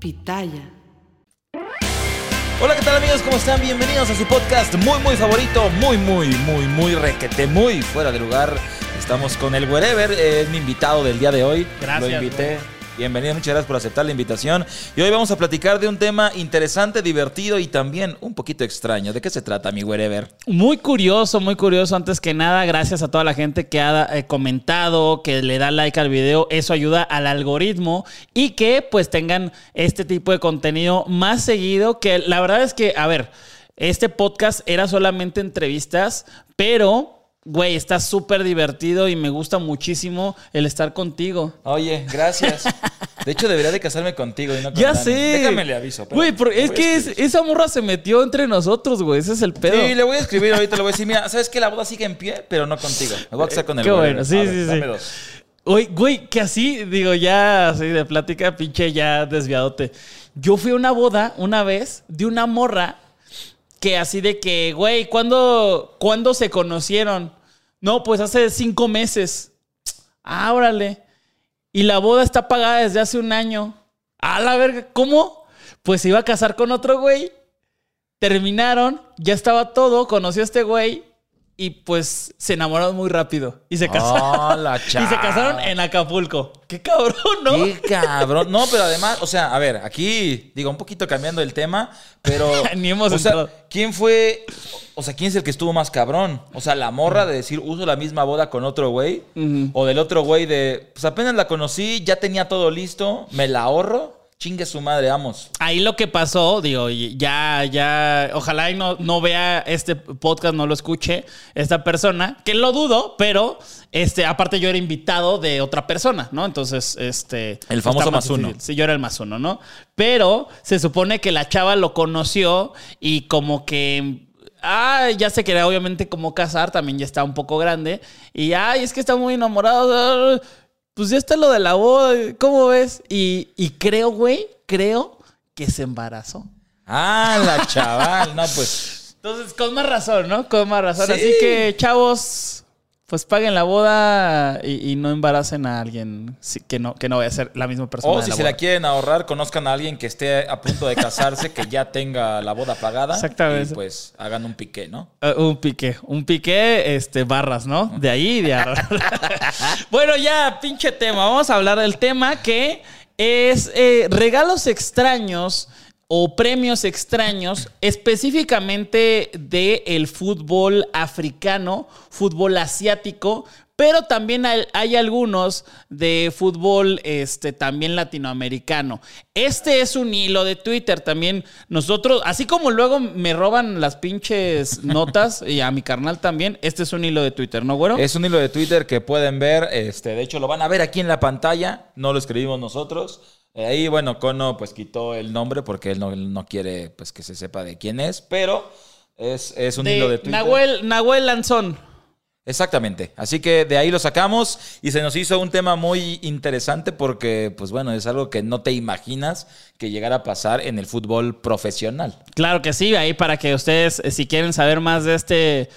Pitaya. Hola, ¿qué tal amigos? ¿Cómo están? Bienvenidos a su podcast muy, muy favorito, muy, muy, muy, muy requete, muy fuera de lugar. Estamos con el Wherever, es mi invitado del día de hoy. Gracias, Lo invité. Bienvenido, muchas gracias por aceptar la invitación. Y hoy vamos a platicar de un tema interesante, divertido y también un poquito extraño. ¿De qué se trata, mi Wherever? Muy curioso, muy curioso. Antes que nada, gracias a toda la gente que ha eh, comentado, que le da like al video. Eso ayuda al algoritmo y que pues tengan este tipo de contenido más seguido. Que la verdad es que, a ver, este podcast era solamente entrevistas, pero... Güey, está súper divertido y me gusta muchísimo el estar contigo. Oye, gracias. De hecho, debería de casarme contigo y no con Ya Dani. sé. Déjame le aviso. espérame. Güey, pero Le es voy a que es- escribir. esa morra se metió entre nosotros, güey. Ese es el pedo. Sí, le voy a escribir ahorita, le voy a decir, mira, ¿sabes que La boda sigue en pie, pero no contigo. Me voy a casar con el Qué bueno, sí, A ver, sí, sí. dame dos. Oye, güey, que así, digo, ya así de plática, pinche, ya desviadote. Yo fui a una boda una vez de una morra que así de que, güey, ¿cuándo, ¿cuándo se conocieron? No, pues hace cinco meses. Ah. Y la boda está pagada desde hace un año. A la verga, ¿cómo? Pues se iba a casar con otro güey. Terminaron, ya estaba todo, conoció a este güey y pues se enamoraron muy rápido y se casaron. Ah, la y se casaron en Acapulco. Qué cabrón, ¿no? Qué cabrón. No, pero además, o sea, a ver, aquí, digo, un poquito cambiando el tema, pero. Ni hemos o sea. ¿quién fue. O sea, ¿quién es el que estuvo más cabrón? O sea, la morra de decir, uso la misma boda con otro güey. O del otro güey de, pues apenas la conocí, ya tenía todo listo, me la ahorro, chingue su madre, vamos. Ahí lo que pasó, digo, ya, ya, ojalá y no, no vea este podcast, no lo escuche esta persona, que lo dudo, pero este, aparte yo era invitado de otra persona, ¿no? Entonces, este. El famoso más uno. Sí, yo era el más uno, ¿no? Pero se supone que la chava lo conoció y como que. Ah, ya se quería obviamente como casar, también ya está un poco grande. Y ay, es que está muy enamorado. Pues ya está lo de la boda, ¿cómo ves? Y, y creo, güey, creo que se embarazó. Ah, la chaval. No, pues. Entonces, con más razón, ¿no? Con más razón. Sí. Así que, chavos, pues paguen la boda y, y no embaracen a alguien que, no, que no vaya a ser la misma persona. O si la se boda. la quieren ahorrar, conozcan a alguien que esté a punto de casarse, que ya tenga la boda pagada. Exactamente. Y pues hagan un piqué, ¿no? Eh, un piqué, un piqué, este, barras, ¿no? De ahí de arriba. bueno, ya, pinche tema. Vamos a hablar del tema que es eh, regalos extraños o premios extraños, específicamente del fútbol africano, fútbol asiático, pero también hay, algunos de fútbol este, también latinoamericano. Este es un hilo de Twitter también. Nosotros, así como luego me roban las pinches notas y a mi carnal también, este es un hilo de Twitter, ¿no, güero? Es un hilo de Twitter que pueden ver. Este, de hecho, lo van a ver aquí en la pantalla. No lo escribimos nosotros. Ahí, bueno, Cono pues quitó el nombre porque él no, él no quiere pues que se sepa de quién es, pero es, es un hilo de de Twitter. Nahuel, Nahuel Lanzón. Exactamente. Así que de ahí lo sacamos y se nos hizo un tema muy interesante porque, pues bueno, es algo que no te imaginas que llegara a pasar en el fútbol profesional. Claro que sí, ahí para que ustedes, eh, si quieren saber más de este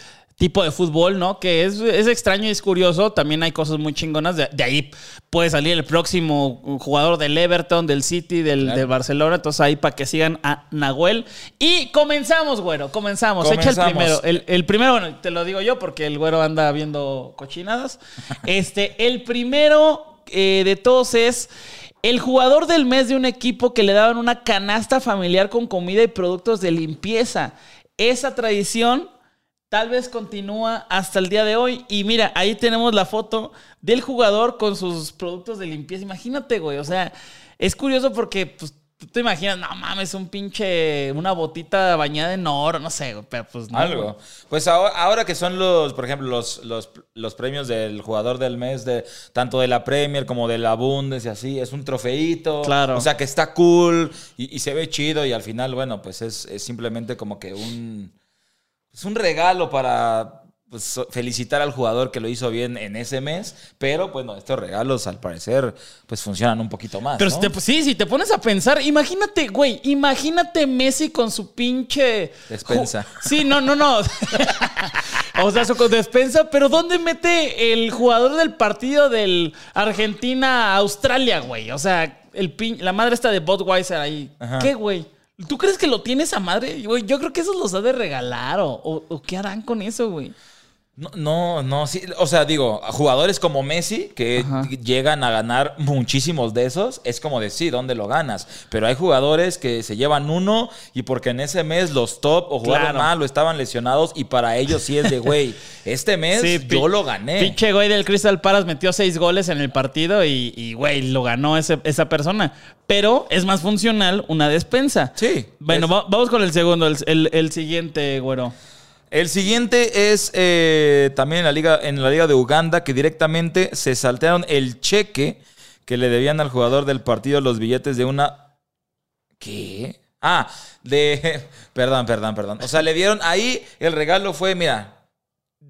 tipo de fútbol, ¿no? Que es, es extraño y es curioso. También hay cosas muy chingonas. De, de ahí puede salir el próximo jugador del Everton, del City, del, del Barcelona. Entonces ahí para que sigan a Nahuel. Y comenzamos, güero. Comenzamos. Echa el primero. El, el primero, bueno, te lo digo yo porque el güero anda viendo cochinadas. Este, el primero eh, de todos es el jugador del mes de un equipo que le daban una canasta familiar con comida y productos de limpieza. Esa tradición tal vez continúa hasta el día de hoy. Y mira, ahí tenemos la foto del jugador con sus productos de limpieza. Imagínate, güey. O sea, es curioso porque pues, tú te imaginas, no mames, un pinche, una botita bañada en oro, no sé, güey, pero pues no. güey. Algo. Pues ahora, ahora que son los, por ejemplo, los, los, los premios del jugador del mes, de tanto de la Premier como de la Bundes y así, es un trofeito. Claro. O sea que está cool y, y se ve chido y al final, bueno, pues es, es simplemente como que un, es un regalo para pues, felicitar al jugador que lo hizo bien en ese mes, pero bueno, estos regalos al parecer pues funcionan un poquito más. Pero ¿no? si te, sí, si te pones a pensar, imagínate, güey, imagínate Messi con su pinche... Despensa. Sí, no, no, no. o sea, su despensa, pero ¿dónde mete el jugador del partido del Argentina-Australia, güey? O sea, el pin- la madre está de Budweiser ahí. Ajá. ¿Qué, güey? ¿Tú crees que lo tiene esa madre? Yo creo que esos los ha de regalar o- o qué harán con eso, güey. No, no, no, sí. O sea, digo, jugadores como Messi, que Ajá. llegan a ganar muchísimos de esos, es como decir, ¿dónde lo ganas? Pero hay jugadores que se llevan uno y porque en ese mes los top o jugaron Claro. mal o estaban lesionados y para ellos sí es de, güey, este mes Sí, yo lo gané. Pinche güey del Crystal Palace metió seis goles en el partido y, y, güey, lo ganó ese- esa persona. Pero es más funcional una despensa. Sí. Bueno, Es- va- vamos con el segundo, el, el- el siguiente, güero. El siguiente es eh, también en la, liga, en la liga de Uganda, que directamente se saltearon el cheque que le debían al jugador del partido los billetes de una... ¿Qué? Ah, de... Perdón, perdón, perdón. O sea, le dieron ahí, el regalo fue, mira,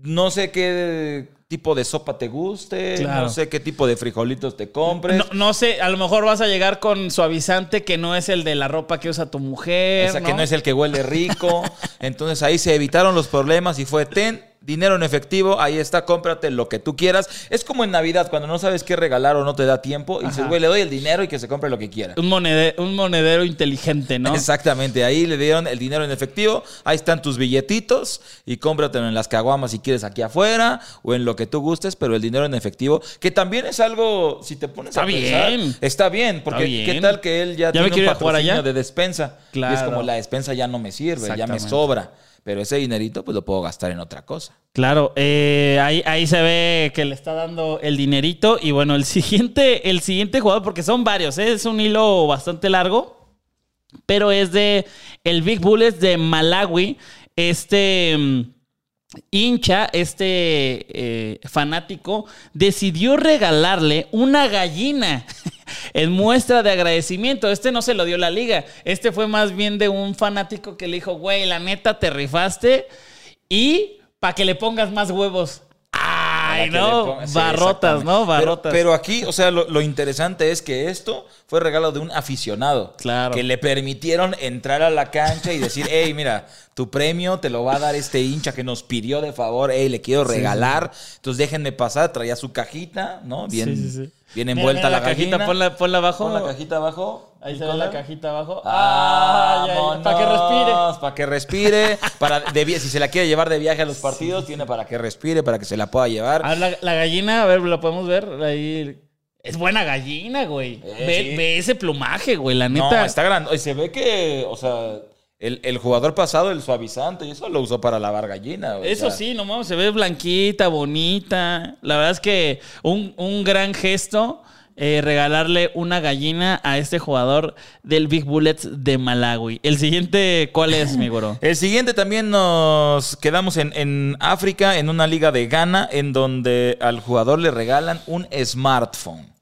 no sé qué tipo de sopa te guste, Claro. no sé qué tipo de frijolitos te compres. No, no sé, a lo mejor vas a llegar con suavizante que no es el de la ropa que usa tu mujer. O sea, que no es el que huele rico. Entonces ahí se evitaron los problemas y fue, ten dinero en efectivo, ahí está, cómprate lo que tú quieras. Es como en Navidad, cuando no sabes qué regalar o no te da tiempo, y dices, güey, le doy el dinero y que se compre lo que quiera. Un, monede- un monedero inteligente, ¿no? Exactamente, ahí le dieron el dinero en efectivo, ahí están tus billetitos y cómpratelo en las caguamas si quieres aquí afuera o en lo que tú gustes, pero el dinero en efectivo, que también es algo, si te pones Está a pensar, bien. está bien, porque bien. qué tal que él ya, Ya me tiene ir un a jugar allá. patrocinio de despensa y es Claro. como la despensa ya no me sirve, ya me sobra, pero ese dinerito pues lo puedo gastar en otra cosa. Claro, eh, ahí, ahí se ve que le está dando el dinerito. Y bueno, el siguiente, el siguiente jugador, porque son varios, ¿eh? es un hilo bastante largo, pero es de el Big Bullets de Malawi. Este mm, hincha, este eh, fanático, decidió regalarle una gallina en muestra de agradecimiento. Este no se lo dio la liga, este fue más bien de un fanático que le dijo, güey, la neta te rifaste y para que le pongas más huevos. Ay, no, ponga- barrotas. ¿no? Barrotas. Pero, aquí, o sea, lo, lo interesante es que esto fue regalo de un aficionado. Claro. Que le permitieron entrar a la cancha y decir, hey, mira, tu premio te lo va a dar este hincha que nos pidió de favor, hey, le quiero regalar. Entonces déjenme pasar, traía su cajita, ¿no? Bien, Sí, sí, sí. bien envuelta mira la, cajita. cajita, ponla, ponla abajo. Pon la cajita abajo. Ahí se ve la cajita abajo. Ah, Ah, para que respire. Para que respire. Para de si se la quiere llevar de viaje a los partidos, tiene para que respire, para que se la pueda llevar. A la, la gallina, a ver, la podemos ver ahí. Es buena gallina, güey. Eh, ve, sí. ve ese plumaje, güey. La No, neta. está grande. Se ve que, o sea, el, el jugador pasado, el suavizante, y eso lo usó para lavar gallina. o Eso sea. sí, no mames, se ve blanquita, bonita. La verdad es que un, un gran gesto eh, regalarle una gallina a este jugador del Big Bullets de Malawi. El siguiente, ¿cuál es, mi güero? El siguiente también nos quedamos en, en África, en una liga de Ghana, en donde al jugador le regalan un smartphone.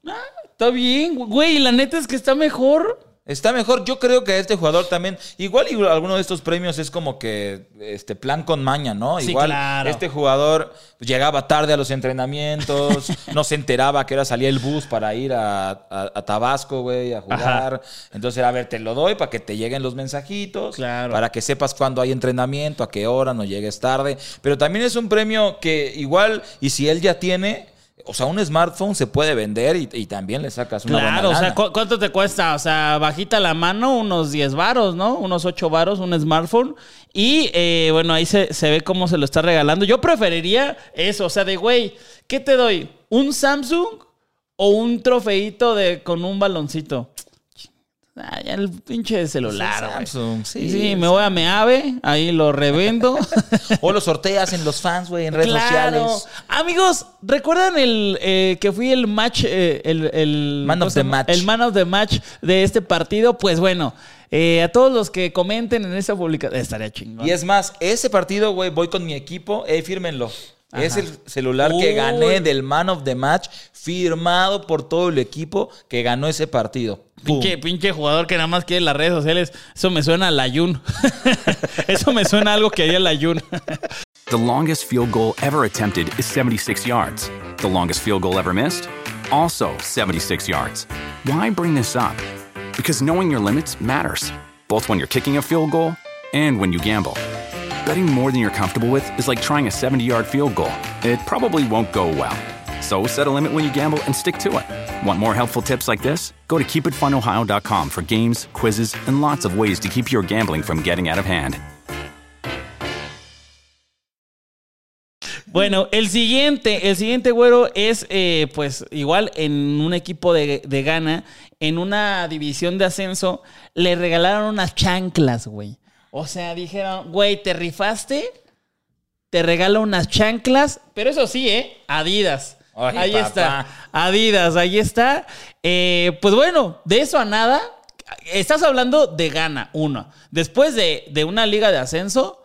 Está bien, güey. La neta es que está mejor. Está mejor. Yo creo que este jugador también. Igual y alguno de estos premios es como que este plan con maña, ¿no? Sí, igual claro. este jugador llegaba tarde a los entrenamientos, no se enteraba que era salía el bus para ir a, a- a Tabasco, güey, a jugar. Entonces era, a ver, te lo doy para que te lleguen los mensajitos, Claro. para que sepas cuándo hay entrenamiento, a qué hora, no llegues tarde. Pero también es un premio que igual, y si él ya tiene. O sea, un smartphone se puede vender y, y también le sacas una Claro, buena o sea, lana. ¿cu- ¿cuánto te cuesta? O sea, bajita la mano, unos 10 varos, ¿no? Unos 8 varos, un smartphone. Y eh, bueno, ahí se, se ve cómo se lo está regalando. Yo preferiría eso, o sea, de güey, ¿qué te doy? ¿Un Samsung o un trofeito de, con un baloncito? Ah, ya el pinche celular, güey. Samsung, sí. Sí, me voy a Meave, ahí lo revendo. O lo sorteas en los fans, güey, en redes sociales. Amigos, ¿recuerdan el eh, que fui el match, eh, el, el- Man ¿cómo of the match. El man of the match de este partido? Pues bueno, eh, a todos los que comenten en esta publicación, estaría chingón. Y es más, ese partido, güey, voy con mi equipo, eh, fírmenlo. Es el celular que Uy. gané del Man of the Match, firmado por todo el equipo que ganó ese partido. Pinche, pinche jugador que nada más quiere las redes sociales. Eso me suena a la Jun. Eso me suena a algo que haría la Jun. The longest field goal ever attempted is 76 yards. The longest field goal ever missed? Also 76 yards. Why bring this up? Because knowing your limits matters, both when you're kicking a field goal and when you gamble. Betting more than you're comfortable with is like trying a 70 yard field goal, it probably won't go well. So set a limit when you gamble and stick to it. Want more helpful tips like this? Go to keepitfunohio.com for games, quizzes, and lots of ways to keep your gambling from getting out of hand. Bueno, el siguiente, el siguiente güero es eh, pues igual en un equipo de, de Ghana, en una división de ascenso, le regalaron unas chanclas, güey. O sea, dijeron, güey, te rifaste, te regalo unas chanclas, pero eso sí, ¿eh? Adidas. Ay, ahí papá. está. Adidas, ahí está. Eh, pues bueno, de eso a nada. Estás hablando de Ghana, uno. Después de, de una liga de ascenso,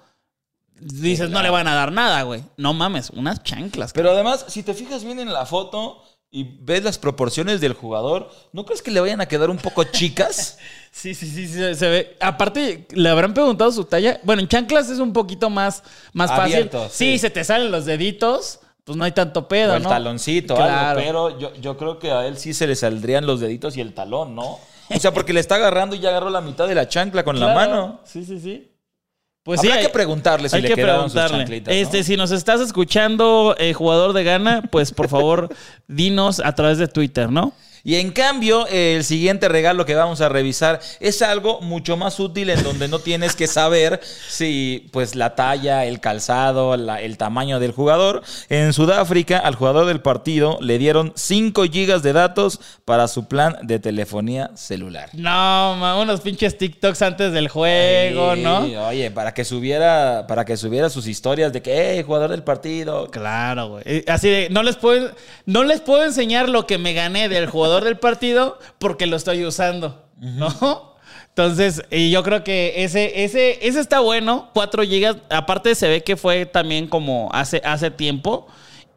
dices, no le van a dar nada, güey. No mames, unas chanclas. Pero además, si te fijas bien en la foto y ves las proporciones del jugador, ¿no crees que le vayan a quedar un poco chicas? Sí, sí, sí, sí, se, ve. Aparte, le habrán preguntado su talla. Bueno, en chanclas es un poquito más, más Abierto, fácil. Sí. sí. se te salen los deditos, pues no hay tanto pedo, o el ¿no? taloncito, Claro. algo, pero yo, yo creo que a él sí se le saldrían los deditos y el talón, ¿no? O sea, porque le está agarrando y ya agarró la mitad de la chancla con la mano. Sí, sí, sí. Pues Habrá sí, que preguntarle si hay le que quedaron sus preguntarle. ¿no? Este, si nos estás escuchando, eh, jugador de Gana, pues por favor, dinos a través de Twitter, ¿no? Y en cambio, el siguiente regalo que vamos a revisar es algo mucho más útil en donde no tienes que saber si pues la talla, el calzado, la- el tamaño del jugador. En Sudáfrica, al jugador del partido le dieron 5 gigas de datos para su plan de telefonía celular. No, unos pinches TikToks antes del juego, Sí, ¿no? Oye, para que subiera, para que subiera sus historias de que, hey, jugador del partido. Claro, güey. Eh, Así de, no les puedo, no les puedo enseñar lo que me gané del jugador del partido porque lo estoy usando, ¿no? Entonces, y yo creo que ese, ese, ese está bueno, 4 gigas. Aparte se ve que fue también como hace, hace tiempo.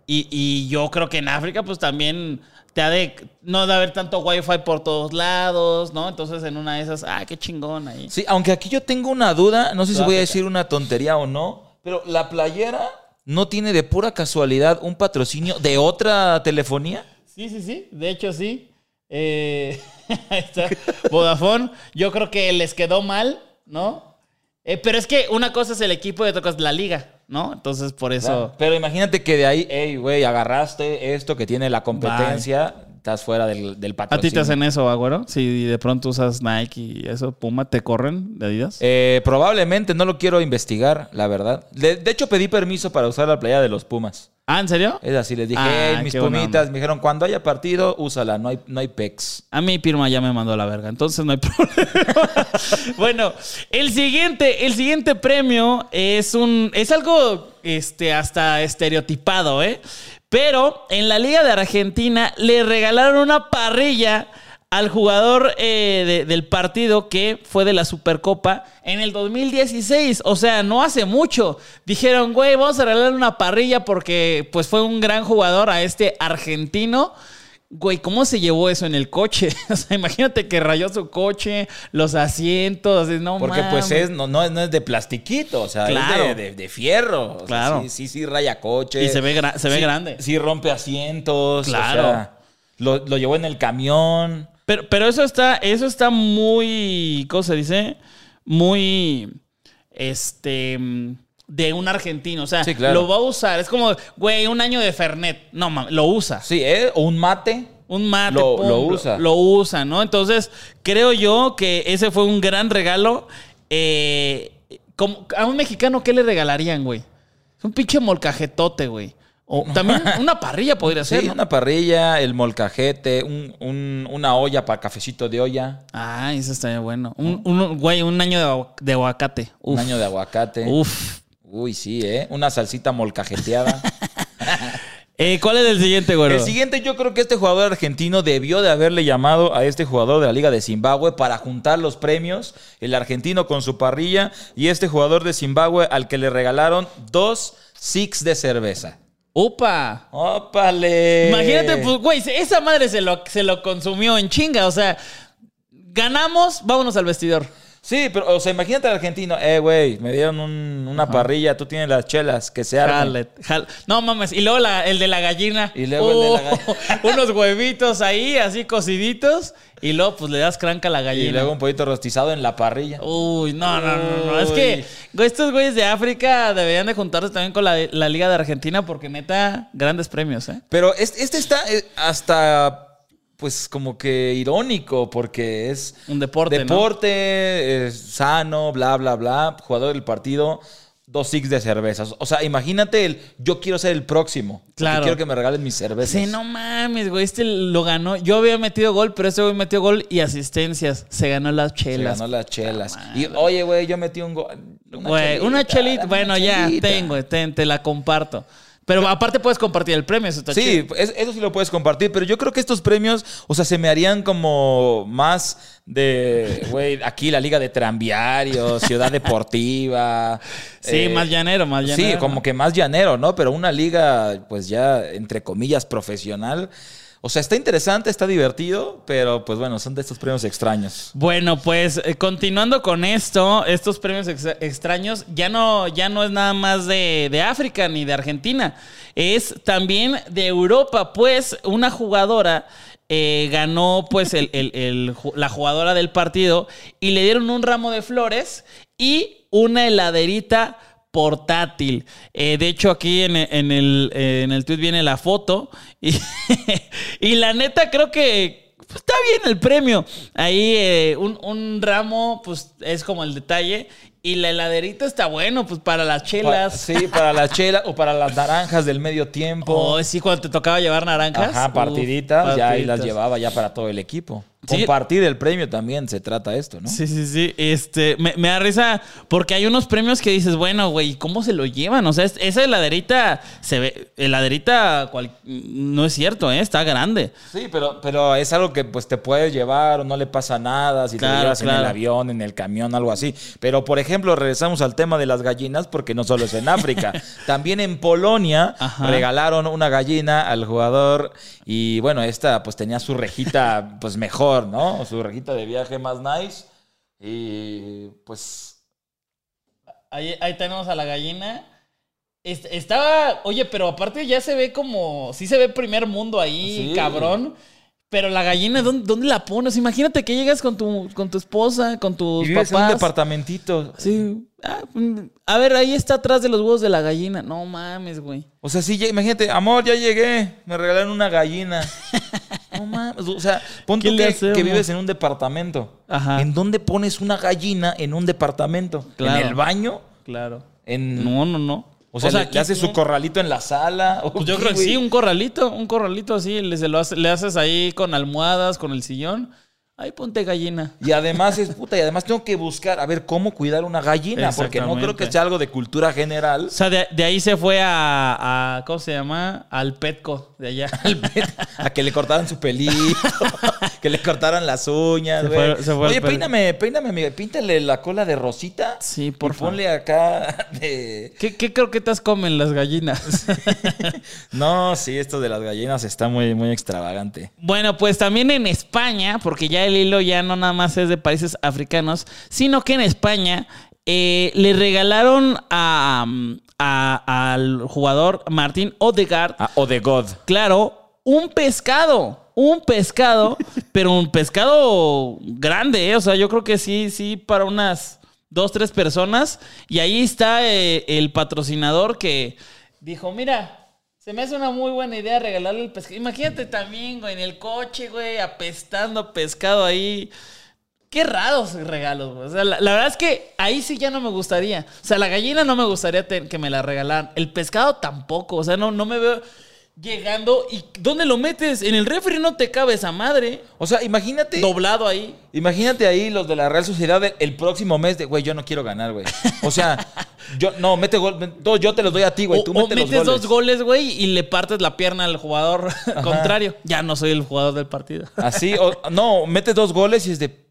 Y, y yo creo que en África, pues también te ha de, no de haber tanto wifi por todos lados, ¿no? Entonces en una de esas, ah, qué chingón ahí. Sí, aunque aquí yo tengo una duda, no sé si voy a decir una tontería o no, pero la playera no tiene de pura casualidad un patrocinio de otra telefonía. Sí, sí, sí. De hecho, sí. Eh, ahí está. Vodafone. Yo creo que les quedó mal, ¿no? Eh, pero es que una cosa es el equipo y otra cosa es la liga, ¿no? Entonces, por eso. Pero imagínate que de ahí, hey, güey, agarraste esto que tiene la competencia, estás fuera del, del ¿A patrocinio. ti te hacen eso, agüero? Si de pronto usas Nike y eso, Puma, ¿te corren de Adidas? Eh, probablemente no lo quiero investigar, la verdad. De, de hecho, pedí permiso para usar la playa de los Pumas. ah, ¿en serio? Es así, les dije, Ah, hey, mis qué buena pumitas, me dijeron, cuando haya partido, úsala, no hay, no hay pecs. A mí Pirma ya me mandó a la verga, entonces no hay problema. bueno, el siguiente, el siguiente premio es un es algo este hasta estereotipado, ¿eh? Pero en la Liga de Argentina le regalaron una parrilla al jugador eh, de- del partido que fue de la Supercopa en el 2016. O sea, no hace mucho. Dijeron, güey, vamos a regalar una parrilla porque pues fue un gran jugador a este argentino Güey, ¿cómo se llevó eso en el coche? O sea, imagínate que rayó su coche, los asientos, no Porque pues es, no, no, es- no es de plastiquito, o sea, Claro. es de, de- de fierro. O sea, Claro. sí, sí, sí, raya coche. Y se ve gra- se ve Sí- grande. Sí, rompe asientos. o Claro. sea, lo, lo llevó en el camión. Pero, pero eso está, eso está muy, ¿cómo se dice? Muy, este, mm, de un argentino. O sea, Sí, claro. lo va a usar. Es como, güey, un año de Fernet. No, mames, lo usa. Sí, ¿eh? O un mate. Un mate. Lo- pum, lo usa. Lo, usa, ¿no? Entonces, creo yo que ese fue un gran regalo. Eh, como, a un mexicano, ¿qué le regalarían, güey? Un pinche molcajetote, güey. O también una parrilla podría ser, Sí, ¿no? una parrilla, el molcajete, un- un- una olla para cafecito de olla, Ah, eso estaría bueno. Un, un- güey, un año de, de aguacate. Uf. un año de aguacate. Uf. Uy, sí, ¿eh? Una salsita molcajeteada. Eh, ¿Cuál es el siguiente, güey? El siguiente, yo creo que este jugador argentino debió de haberle llamado a este jugador de la Liga de Zimbabue para juntar los premios, el argentino con su parrilla y este jugador de Zimbabue al que le regalaron dos six de cerveza. ¡Upa! ¡Ópale! Imagínate, pues, güey, esa madre se lo, se lo consumió en chinga. O sea, ganamos, vámonos al vestidor. Sí, pero, o sea, imagínate al argentino, eh, güey, me dieron un- una parrilla, tú tienes las chelas, que se armen. Jale, jale. No mames. Y luego la- el de la gallina. Y luego el de la Oh, unos huevitos ahí, así cociditos. Y luego, pues le das cranca a la gallina. Y luego un poquito rostizado en la parrilla. Uy, no, no, no, no. Es que güey, estos güeyes de África deberían de juntarse también con la, la Liga de Argentina porque neta, grandes premios, ¿eh? Pero este, este está eh, hasta, pues, como que irónico, porque es Un deporte, ¿no? deporte sano, bla, bla, bla. Jugador del partido, dos six de cervezas. O sea, imagínate el yo quiero ser el próximo. Claro. Quiero que me regalen mis cervezas. Sí, no mames, güey, este lo ganó. Yo había metido gol, pero este güey metió gol y asistencias. Se ganó las Se chelas. ganó las chelas. Y oye, güey, yo metí un gol. Güey, una chelita. Bueno, una ya, chelita. tengo, ten, te la comparto. Pero aparte puedes compartir el premio, eso está Sí, chido. eso sí lo puedes compartir, pero yo creo que estos premios, o sea, se me harían como más de, güey, aquí la Liga de Tranviarios, Ciudad Deportiva. Sí, eh, más llanero, más llanero. Sí, como que más llanero, ¿no? Pero una liga, pues ya, entre comillas, profesional. O sea, está interesante, está divertido, pero pues bueno, son de estos premios extraños. Bueno, pues eh, continuando con esto, estos premios ex- extraños ya no, ya no es nada más de, de África ni de Argentina, es también de Europa, pues una jugadora eh, ganó pues la jugadora del partido y le dieron un ramo de flores y una heladerita portátil. Eh, de hecho, aquí en, en el, eh, en el tweet viene la foto. Y, y la neta, creo que pues, está bien el premio. Ahí eh, un, un ramo, pues es como el detalle. Y la heladerita está bueno, pues para las Pa- chelas. sí, para la chela o para las naranjas del medio tiempo. Oh, sí, cuando te tocaba llevar naranjas. Ajá, Uf, partiditas, ya ahí las partiditas. llevaba ya para todo el equipo. Sí. Compartir el premio también se trata esto, ¿no? Sí, sí, sí. Este, me, me da risa porque hay unos premios que dices, bueno, güey, ¿cómo se lo llevan? O sea, es- esa heladerita se ve, heladerita cual- no es cierto, ¿eh? Está grande. Sí, pero, pero es algo que pues te puedes llevar o no le pasa nada si te Claro, lo llevas en el avión, en el camión, algo así. Pero, por ejemplo, regresamos al tema de las gallinas porque no solo es en África. También en Polonia Ajá. regalaron una gallina al jugador y bueno, esta pues tenía su rejita pues mejor, ¿no? Su rejita de viaje más nice y pues... Ahí, ahí tenemos a la gallina. Est- Estaba, oye, pero aparte ya se ve como, sí se ve primer mundo ahí, Sí. cabrón. Pero la gallina, ¿dónde, dónde la pones? Imagínate que llegas con tu, con tu esposa, con tus Y vives en un papás. departamentito. Sí. Ah, mm, a ver, ahí está atrás de los huevos de la gallina. No mames, güey. O sea, sí, imagínate, amor, ya llegué, me regalaron una gallina. No mames, o sea, pon ¿Qué tú le que, hacemos? que vives en un departamento. Ajá. ¿En dónde pones una gallina en un departamento? Claro. ¿En el baño? Claro. En, No, no, no. O sea, le, aquí le haces su corralito en la sala. ¿O Pues yo creo que sí, un corralito, un corralito así, le, se lo hace- le haces ahí con almohadas, con el sillón. Ay, ponte gallina. Y además es puta, y además tengo que buscar a ver cómo cuidar una gallina, porque no creo que sea algo de cultura general. O sea, de, de ahí se fue a, a- ¿Cómo se llama? Al Petco de allá. a que le cortaran su pelito, que le cortaran las uñas, Se güey. fue- se fue Oye, peíname, peíname, amiga, píntale la cola de rosita. Sí, y por favor. ponle acá de... ¿Qué, qué croquetas comen las gallinas? No, sí, esto de las gallinas está muy, muy extravagante. Bueno, pues también en España, porque ya el hilo ya no nada más es de países africanos, sino que en España eh, le regalaron a, a- al jugador Martín Odegaard, God. claro, un pescado. Un pescado, pero un pescado grande, ¿eh? O sea, yo creo que sí, sí, para unas dos, tres personas. Y ahí está eh, el patrocinador que dijo, mira, se me hace una muy buena idea regalarle el pescado. Imagínate también, güey, en el coche, güey, apestando pescado ahí. Qué raros regalos, güey. O sea, la, la verdad es que ahí sí ya no me gustaría. O sea, la gallina no me gustaría que me la regalaran. El pescado tampoco. O sea, no, no me veo llegando. ¿Y dónde lo metes? En el refri no te cabe esa madre. O sea, imagínate... Doblado ahí. Imagínate ahí los de la Real Sociedad el, el próximo mes de, güey, yo no quiero ganar, güey. O sea, yo, no, mete gol, yo te los doy a ti, güey, tú o mete los metes goles. dos goles, güey, y le partes la pierna al jugador contrario. Ya no soy el jugador del partido. Así, o, no, metes dos goles y es de,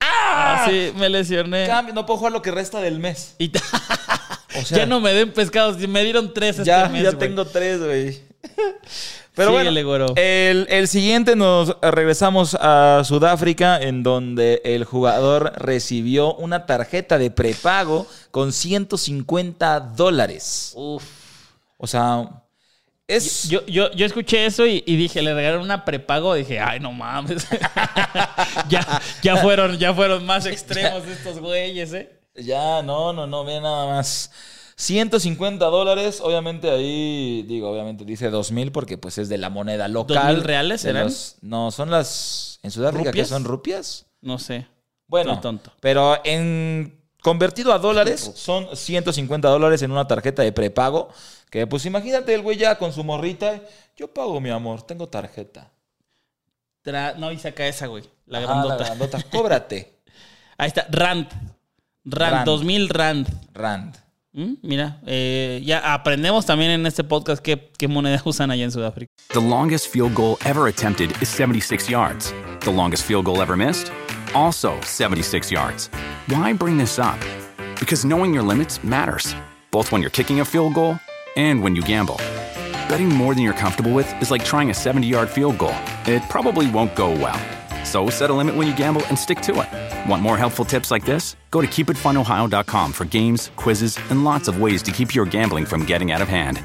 Así me lesioné. cambio, no puedo jugar lo que resta del mes. Y O sea, ya no me den pescados. Me dieron tres este ya, mes, ya tengo tres, güey. Pero Síguele, bueno, el, el siguiente nos regresamos a Sudáfrica, en donde el jugador recibió una tarjeta de prepago con 150 dólares. Uf. O sea, es... Yo, yo, yo escuché eso y, y dije, le regalaron una prepago. Dije, ay, no mames. ya, ya, fueron, ya fueron más extremos estos güeyes, ¿eh? Ya, no, no, no, ve nada más. 150 dólares, obviamente ahí, digo, obviamente dice 2000 porque pues es de la moneda local. ¿2000 reales De eran? los- no, son las, en Sudáfrica, que ¿Rupias? son rupias? No sé. Bueno, Estoy tonto. pero en convertido a dólares son 150 dólares en una tarjeta de prepago. Que pues imagínate el güey ya con su morrita. Yo pago, mi amor, tengo tarjeta. Tra- no, y saca esa, güey. La Ah, grandota. grandota, cóbrate. Ahí está, Rand. Rand, Rand. 2000 Rand. Rand. Mm, Mira, eh, ya aprendemos también en este podcast qué, qué moneda usan allá en Sudáfrica. The longest field goal ever attempted is 76 yards. The longest field goal ever missed? Also 76 yards. Why bring this up? Because knowing your limits matters, both when you're kicking a field goal and when you gamble. Betting more than you're comfortable with is like trying a 70 yard field goal. It probably won't go well. So set a limit when you gamble and stick to it. Want more helpful tips like this? Go to keepitfunohio.com for games, quizzes, and lots of ways to keep your gambling from getting out of hand.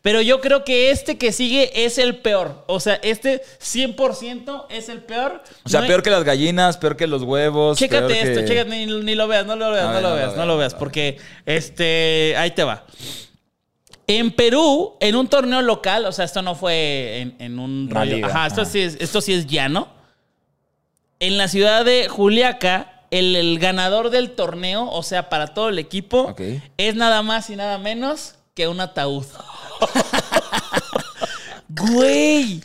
Pero yo creo que este que sigue es el peor. O sea, este 100% es el peor. O sea, No hay- peor que las gallinas, peor que los huevos. Chécate peor esto, que- chécate, ni, ni lo veas, no lo veas, no, no lo veas, no lo veas, porque este, ahí te va. En Perú, en un torneo local, o sea, esto no fue en, en un Una rollo. liga, Ajá, esto sí, es, esto sí es llano. En la ciudad de Juliaca, el, el ganador del torneo, o sea, para todo el equipo, es nada más y nada menos que un ataúd. Güey,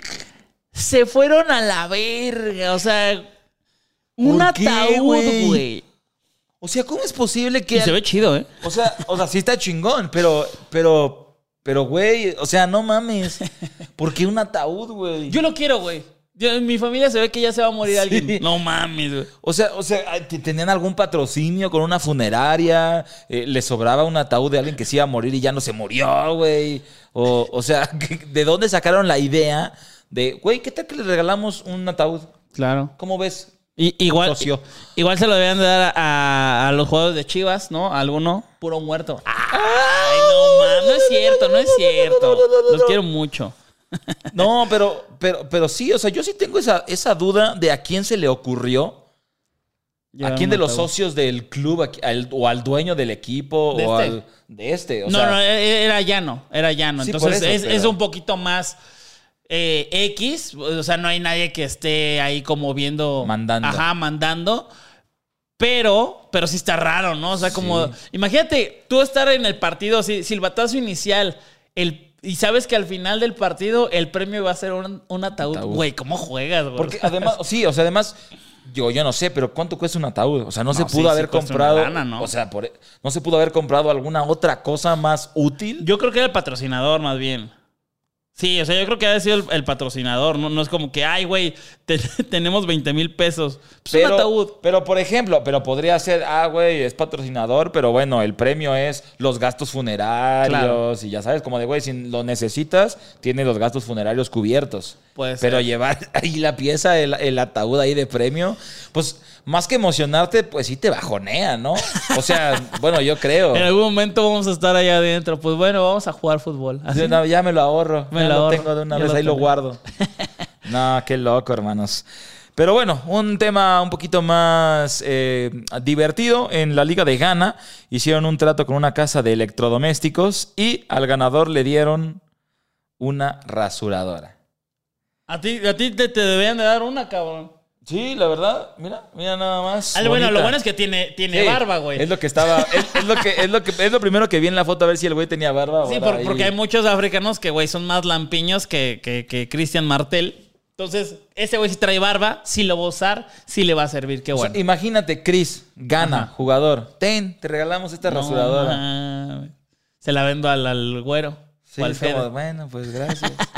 se fueron a la verga, o sea, un ¿Por qué, ataúd, güey? güey. O sea, ¿cómo es posible que... Y se ve chido, ¿eh? O sea, o sea, sí está chingón, pero, pero, pero, güey, o sea, no mames. ¿Por qué un ataúd, güey? Yo lo quiero, güey. En mi familia se ve que ya se va a morir Sí. alguien. No mames, güey. O sea, o sea, ¿t- ¿tenían algún patrocinio con una funeraria? Eh, ¿Le sobraba un ataúd de alguien que se iba a morir y ya no se murió, güey? O, o sea, ¿de dónde sacaron la idea de, güey, ¿qué tal que le regalamos un ataúd? Claro. ¿Cómo ves? Y, igual, Socio. igual se lo debían de dar a, a los jugadores de Chivas, ¿no? A alguno. Puro muerto. Ay, no es cierto, no es cierto. Los quiero mucho. No, pero, pero, pero sí, o sea, yo sí tengo esa, esa duda de a quién se le ocurrió. ¿A quién de los socios del club a al- o al dueño del equipo De o este. al de este? O no, sea, no, e- era llano, era llano. Sí, Entonces por eso, es, pero- es un poquito más eh, X. O sea, no hay nadie que esté ahí como viendo. Mandando. Ajá, mandando. Pero, pero sí está raro, ¿no? O sea, como. Imagínate tú estar en el partido, así, silbatazo inicial. El y sabes que al final del partido el premio va a ser un, un ataúd. Güey, ¿cómo juegas, güey? Porque además, sí, o sea, además, yo, yo no sé, pero ¿cuánto cuesta un ataúd? O sea, no, se pudo sí, haber sí comprado. lana, ¿no? O sea, por- no se pudo haber comprado alguna otra cosa más útil. Yo creo que era el patrocinador, más bien. Sí, o sea, yo creo que ha sido el, el patrocinador. No, no es como que, ay, güey, te- tenemos 20 mil pesos. Pues un ataúd. pero, por ejemplo, pero podría ser, ah, güey, es patrocinador, pero bueno, el premio es los gastos funerarios Claro. y ya sabes, como de, güey, si lo necesitas, tiene los gastos funerarios cubiertos. Puede Pero ser. llevar ahí la pieza, el, el ataúd ahí de premio, pues más que emocionarte, pues sí te bajonea, ¿no? O sea, bueno, yo creo. En algún momento vamos a estar allá adentro. Pues bueno, vamos a jugar fútbol. Así. Sí, no, ya me lo ahorro. Me ya lo lo, ahorro. tengo de una Ya vez, lo ahí lo guardo. no, qué loco, hermanos. Pero bueno, un tema un poquito más eh, divertido. En la Liga de Ghana hicieron un trato con una casa de electrodomésticos y al ganador le dieron una rasuradora. A ti, a ti te, te deberían de dar una, cabrón. Sí, la verdad, mira, mira nada más. Ah, bueno, lo bueno es que tiene, tiene Sí, barba, güey. Es lo que estaba, es, es lo que, es lo que, es lo primero que vi en la foto a ver si el güey tenía barba. o Sí, por- porque hay muchos africanos que, güey, son más lampiños que, que, que Christian Martel. Entonces, ese güey si trae barba, si lo va a usar, sí le va a servir. Qué O sea, bueno. imagínate, Chris, gana, Ajá. jugador. Ten, te regalamos esta No rasuradora. mames. Se la vendo al, al güero. Sí, o al como, bueno, pues gracias.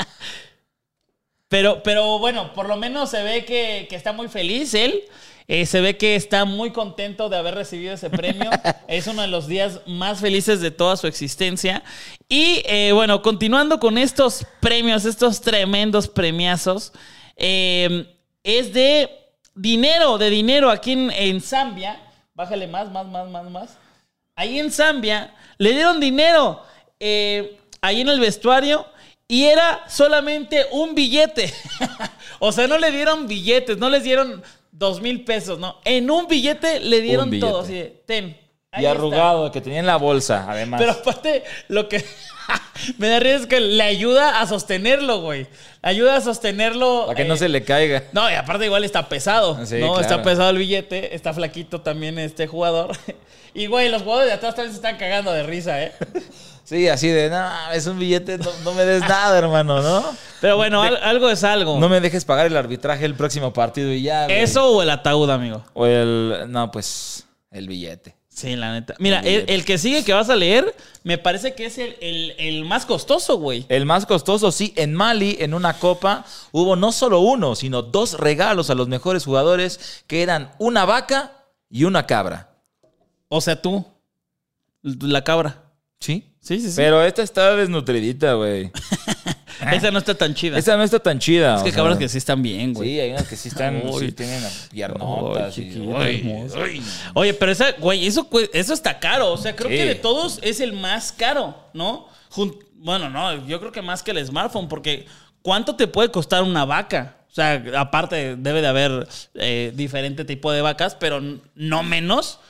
Pero, pero bueno, por lo menos se ve que, que está muy feliz él. Eh, se ve que está muy contento de haber recibido ese premio. es uno de los días más felices de toda su existencia. Y eh, bueno, continuando con estos premios, estos tremendos premiazos, eh, es de dinero, de dinero aquí en, en Zambia. Bájale más, más, más, más, más. Ahí en Zambia le dieron dinero eh, ahí en el vestuario y era solamente un billete. o sea, no le dieron billetes, no les dieron dos mil pesos, no. En un billete le dieron billete. todo. Así de, ten. ahí y está". arrugado, que tenía en la bolsa, además. Pero aparte, lo que me da risa es que le ayuda a sostenerlo, güey. Ayuda a sostenerlo. para que no eh, se le caiga. no, y aparte igual está pesado. Sí, ¿no? claro. Está pesado el billete, está flaquito también este jugador. Y güey, los jugadores de atrás también se están cagando de risa, ¿eh? Sí, así de, no, es un billete, no, no me des nada, hermano, ¿no? Pero bueno, al- algo es algo. No me dejes pagar el arbitraje el próximo partido y ya. güey. ¿Eso o el ataúd, amigo? O el, no, pues, el billete. Sí, la neta. Mira, El el que sigue que vas a leer, me parece que es el, el- el más costoso, güey. El más costoso, sí, en Mali, en una copa, hubo no solo uno, sino dos regalos a los mejores jugadores, que eran una vaca y una cabra. O sea, tú. La cabra. ¿Sí? Sí, sí, sí. Pero esta está desnutridita, güey. Esa no está tan chida. Esta no está tan chida. es que cabras que sí están bien, güey. Sí, hay unas que sí están, sí tienen piernotas. Ay, y-. Oye, pero esa, güey, eso, eso está caro. O sea, creo Sí. que de todos es el más caro, ¿no? Jun- bueno, no, yo creo que más que el smartphone, porque ¿cuánto te puede costar una vaca? O sea, aparte debe de haber eh, diferente tipo de vacas, pero no menos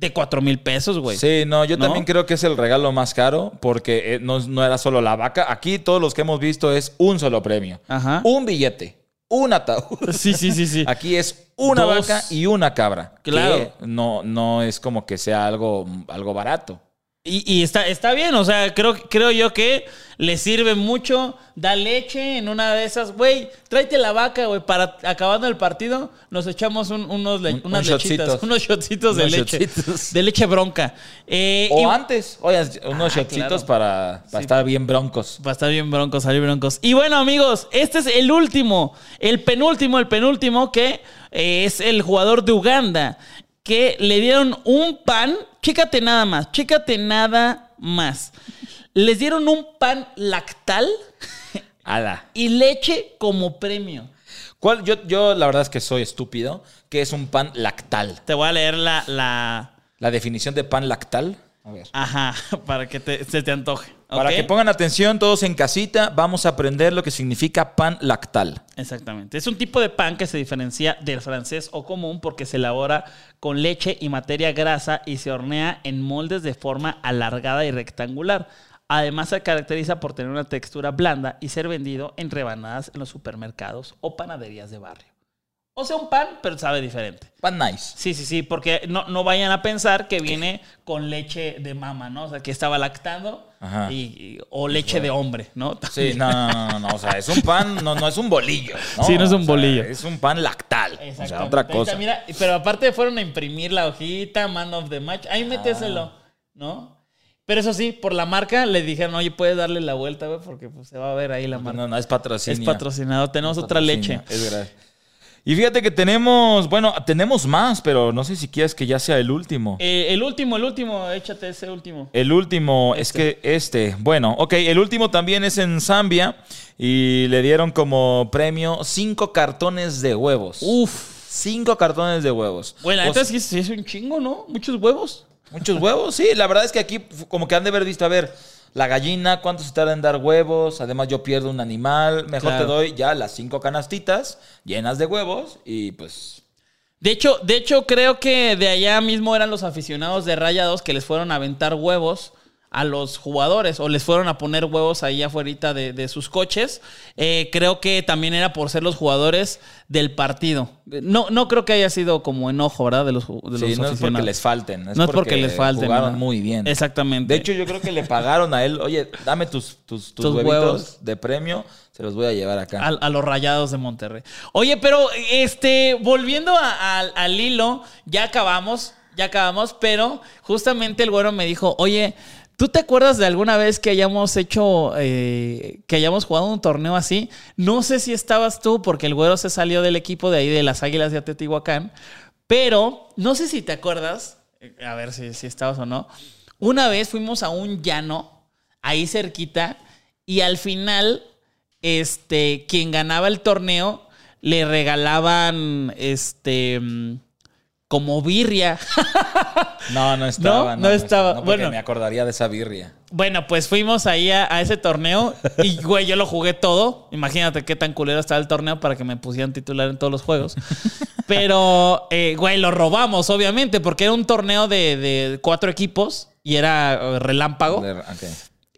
de 4 mil pesos, güey. Sí, no, yo ¿No? también creo que es el regalo más caro porque eh, no, no era solo la vaca. Aquí todos los que hemos visto es un solo premio. Ajá. Un billete, un ataúd. Sí, sí, sí, sí. Aquí es una Dos. vaca y una cabra. Claro. que no, no es como que sea algo, algo barato. Y, y está, está bien, o sea, creo, creo yo que le sirve mucho, da leche en una de esas, güey, tráete la vaca, güey, para acabando el partido nos echamos un- unos le- Un- unas un lechitas, shotcitos. unos shotcitos de Unos leche, shotcitos. de leche bronca. Eh, O y- antes, oye, unos Ah, shotcitos claro. para, para estar bien broncos. Va a estar bien broncos, salir broncos. Y bueno, amigos, este es el último, el penúltimo, el penúltimo que eh, es el jugador de Uganda, que le dieron un pan, chécate nada más, chécate nada más. Les dieron un pan lactal Ala. y leche como premio. ¿Cuál? Yo, yo la verdad es que soy estúpido. que es un pan lactal? Te voy a leer la, la... La definición de pan lactal. A ver. Ajá, para que te- se te antoje. Para que pongan atención todos en casita, vamos a aprender lo que significa pan lactal. Exactamente. Es un tipo de pan que se diferencia del francés o común porque se elabora con leche y materia grasa y se hornea en moldes de forma alargada y rectangular. Además se caracteriza por tener una textura blanda y ser vendido en rebanadas en los supermercados o panaderías de barrio. O sea, un pan, pero sabe diferente. Pan nice. Sí, sí, sí, porque no, no vayan a pensar que viene con leche de mama, ¿no? O sea, que estaba lactando Ajá. y, y- o leche de hombre, ¿no? Sí, no, no, no, no, no, o sea, es un pan, no, no es un bolillo. ¿no? Sí, no es un O sea, bolillo. Es un pan lactal. O sea, otra cosa. mira, pero aparte fueron a imprimir la hojita, man of the match. Ahí méteselo, Ah. ¿no? Pero eso sí, por la marca le dijeron, oye, puedes darle la vuelta, güey, porque pues, se va a ver ahí la marca. No, no, es patrocinio. es patrocinado. Tenemos Es otra leche. Es verdad. Y fíjate que tenemos, bueno, tenemos más, pero no sé si quieres que ya sea el último. Eh, el último, el último, échate ese último. El último, es que este, bueno, ok, el último también es en Zambia y le dieron como premio cinco cartones de huevos. Uf. Cinco cartones de huevos. Bueno, entonces sí, sí es un chingo, ¿no? Muchos huevos. Muchos huevos, sí. La verdad es que aquí como que han de haber visto, a ver, la gallina, cuánto se tarda en dar huevos. Además yo pierdo un animal. Mejor Claro. te doy ya las cinco canastitas llenas de huevos y pues... De hecho, de hecho, creo que de allá mismo eran los aficionados de Rayados que les fueron a aventar huevos a los jugadores o les fueron a poner huevos ahí afuera de, de sus coches. Eh, creo que también era por ser los jugadores del partido. No, no creo que haya sido como enojo, ¿verdad? De los, de los sí, no es porque les falten. No es porque les falten, Jugaron muy bien. Exactamente. De hecho, yo creo que le pagaron a él, oye, dame tus, tus, tus Tus huevitos huevos. de premio, se los voy a llevar acá. A, a los rayados de Monterrey. Oye, pero este, volviendo a- a- al hilo, ya acabamos, ya acabamos, pero justamente el güero me dijo, oye, ¿tú te acuerdas de alguna vez que hayamos hecho, eh, que hayamos jugado un torneo así? No sé si estabas tú, porque el güero se salió del equipo de ahí de las Águilas de Atetihuacán, pero no sé si te acuerdas, eh, a ver si, si estabas o no, una vez fuimos a un llano, ahí cerquita, y al final este, quien ganaba el torneo le regalaban, este, como birria. No, no estaba. No, no estaba. porque Bueno. me acordaría de esa birria. bueno, pues fuimos ahí a, a ese torneo y, güey, yo lo jugué todo. Imagínate qué tan culero estaba el torneo para que me pusieran titular en todos los juegos. Pero, eh, güey, lo robamos, obviamente, porque era un torneo de, de cuatro equipos y era eh, relámpago.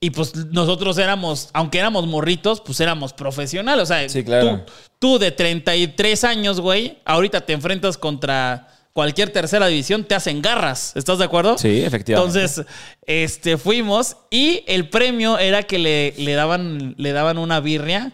Y pues nosotros éramos, aunque éramos morritos, pues éramos profesionales. O sea, Sí, claro. tú, tú de 33 años, güey, ahorita te enfrentas contra cualquier tercera división, te hacen garras. ¿Estás de acuerdo? Sí, efectivamente. Entonces, este, fuimos y el premio era que le, le daban, le daban una birria,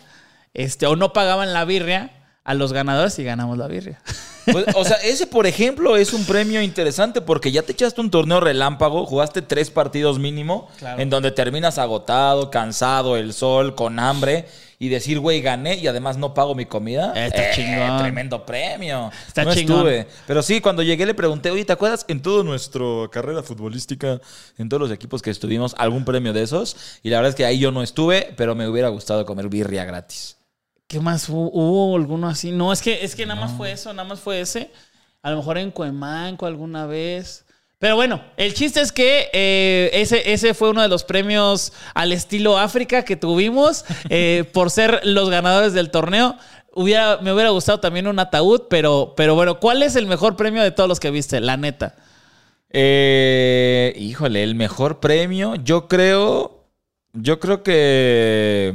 este, o no pagaban la birria a los ganadores y ganamos la birria. Pues, o sea, ese, por ejemplo, es un premio interesante porque ya te echaste un torneo relámpago, jugaste tres partidos mínimo, Claro. en donde terminas agotado, cansado, el sol, con hambre, y decir, güey, gané y además no pago mi comida. Eh, está chingón. Tremendo premio. Está no chingón. estuve. Pero sí, cuando llegué le pregunté, oye, ¿te acuerdas en toda nuestra carrera futbolística, en todos los equipos que estuvimos, algún premio de esos? Y la verdad es que ahí yo no estuve, pero me hubiera gustado comer birria gratis. ¿Qué más hubo, hubo alguno así? No, es que, es que nada más fue eso, nada más fue ese. A lo mejor en Cuemanco alguna vez. Pero bueno, el chiste es que eh, ese, ese fue uno de los premios al estilo África que tuvimos eh, por ser los ganadores del torneo. Hubiera, me hubiera gustado también un ataúd, pero, pero bueno, ¿cuál es el mejor premio de todos los que viste? La neta. Eh, híjole, el mejor premio, yo creo, yo creo que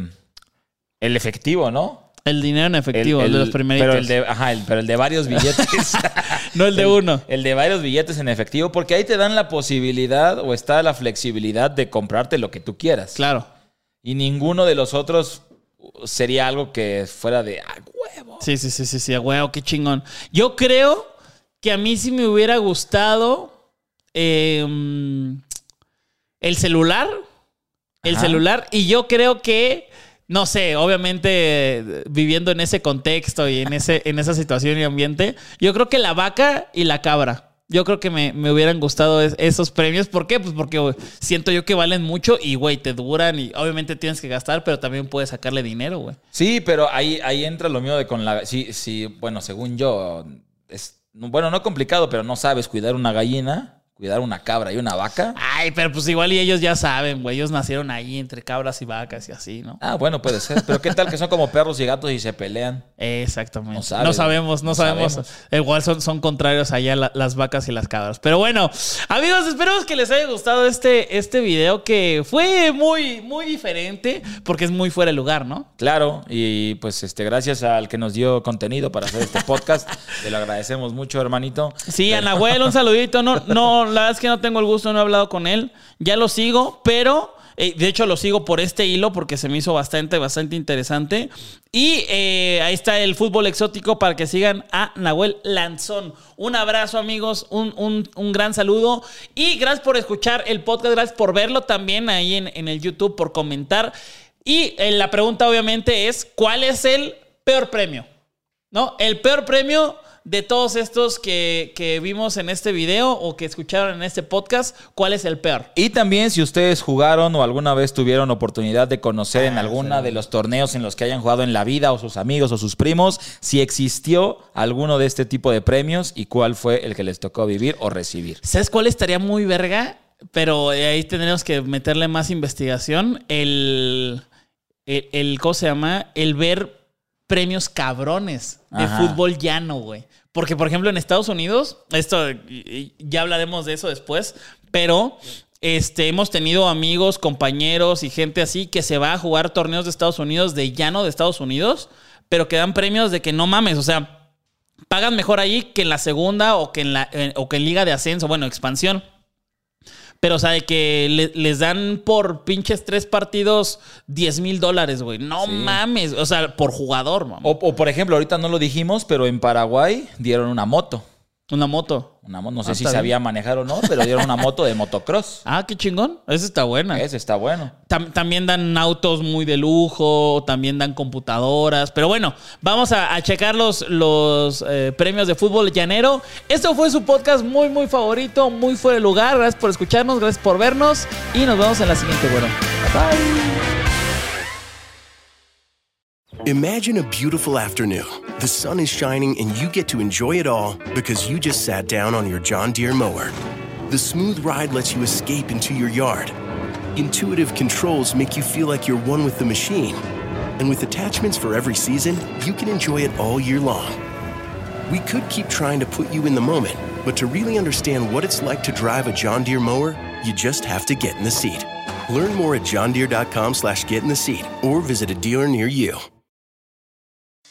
el efectivo, ¿no? El dinero en efectivo, El- el de los primeritos. Pero el de, ajá, pero el de varios billetes. no el de uno. El de varios billetes en efectivo, porque ahí te dan la posibilidad o está la flexibilidad de comprarte lo que tú quieras. Claro. Y ninguno de los otros sería algo que fuera de ah, huevo. Sí, sí, sí, sí, sí, a huevo, qué chingón. Yo creo que a mí sí me hubiera gustado eh, mm, el celular. El Ajá. celular. Y yo creo que, no sé, obviamente viviendo en ese contexto y en, ese, en esa situación y ambiente, yo creo que la vaca y la cabra. Yo creo que me, me hubieran gustado es- esos premios. ¿Por qué? Pues porque siento yo que valen mucho y, güey, te duran y obviamente tienes que gastar, pero también puedes sacarle dinero, güey. Sí, pero ahí, ahí entra lo mío de con la... Sí, sí, bueno, según yo, es... Bueno, no complicado, pero no sabes cuidar una gallina, cuidar una cabra y una vaca. Ay, pero pues igual y ellos ya saben, güey. Ellos nacieron ahí entre cabras y vacas y así, ¿no? Ah, bueno, puede ser. Pero ¿qué tal que son como perros y gatos y se pelean? Exactamente. No sabemos, no, no sabemos. sabemos. Igual son, son contrarios allá la- las vacas y las cabras. Pero bueno, amigos, esperemos que les haya gustado este, este video que fue muy, muy diferente porque es muy fuera de lugar, ¿no? Claro, y pues este, gracias al que nos dio contenido para hacer este podcast. Te lo agradecemos mucho, hermanito. Sí, a Nahuel, un saludito. No, no, la verdad es que no tengo el gusto, no he hablado con él. Ya lo sigo, pero eh, de hecho lo sigo por este hilo porque se me hizo bastante, bastante interesante. Y eh, ahí está el fútbol exótico para que sigan a Nahuel Lanzón. Un abrazo, amigos, un, un- un gran saludo. Y gracias por escuchar el podcast, gracias por verlo también ahí en, en el YouTube, por comentar. Y eh, la pregunta obviamente es, ¿cuál es el peor premio? ¿no? El peor premio de todos estos que, que vimos en este video o que escucharon en este podcast, ¿cuál es el peor? Y también si ustedes jugaron o alguna vez tuvieron oportunidad de conocer Ah, en alguna de los torneos en los que hayan jugado en la vida o sus amigos o sus primos, si existió alguno de este tipo de premios y cuál fue el que les tocó vivir o recibir. ¿Sabes cuál estaría muy verga? Pero ahí tendremos que meterle más investigación. El, el, el- ¿cómo se llama? El ver premios cabrones de Ajá. fútbol llano, güey. Porque, por ejemplo, en Estados Unidos, esto ya hablaremos de eso después, pero este, hemos tenido amigos, compañeros y gente así que se va a jugar torneos de Estados Unidos, de llano de Estados Unidos, pero que dan premios de que no mames, o sea, pagan mejor ahí que en la segunda o que en la eh, o que en liga de ascenso, bueno, expansión. Pero, o sea, de que le- les dan por pinches tres partidos 10 mil dólares, güey. No Sí. mames. O sea, por jugador, mamá. O, o, por ejemplo, ahorita no lo dijimos, pero en Paraguay dieron una moto. Una moto. Una mo- no sé Ah, si sabía manejar o no, pero dieron una moto de motocross. Ah, qué chingón. Esa está buena. Ese está bueno. Tam- también dan autos muy de lujo, también dan computadoras. Pero bueno, vamos a, a checar los, los eh, premios de fútbol llanero. Esto fue su podcast muy, muy favorito, muy fuera de lugar. Gracias por escucharnos, gracias por vernos y nos vemos en la siguiente, bueno. Imagine a beautiful afternoon. The sun is shining and you get to enjoy it all because you just sat down on your John Deere mower. The smooth ride lets you escape into your yard. Intuitive controls make you feel like you're one with the machine. And with attachments for every season, you can enjoy it all year long. We could keep trying to put you in the moment, but to really understand what it's like to drive a John Deere mower, you just have to get in the seat. Learn more at johndeere.com slash get in the seat or visit a dealer near you.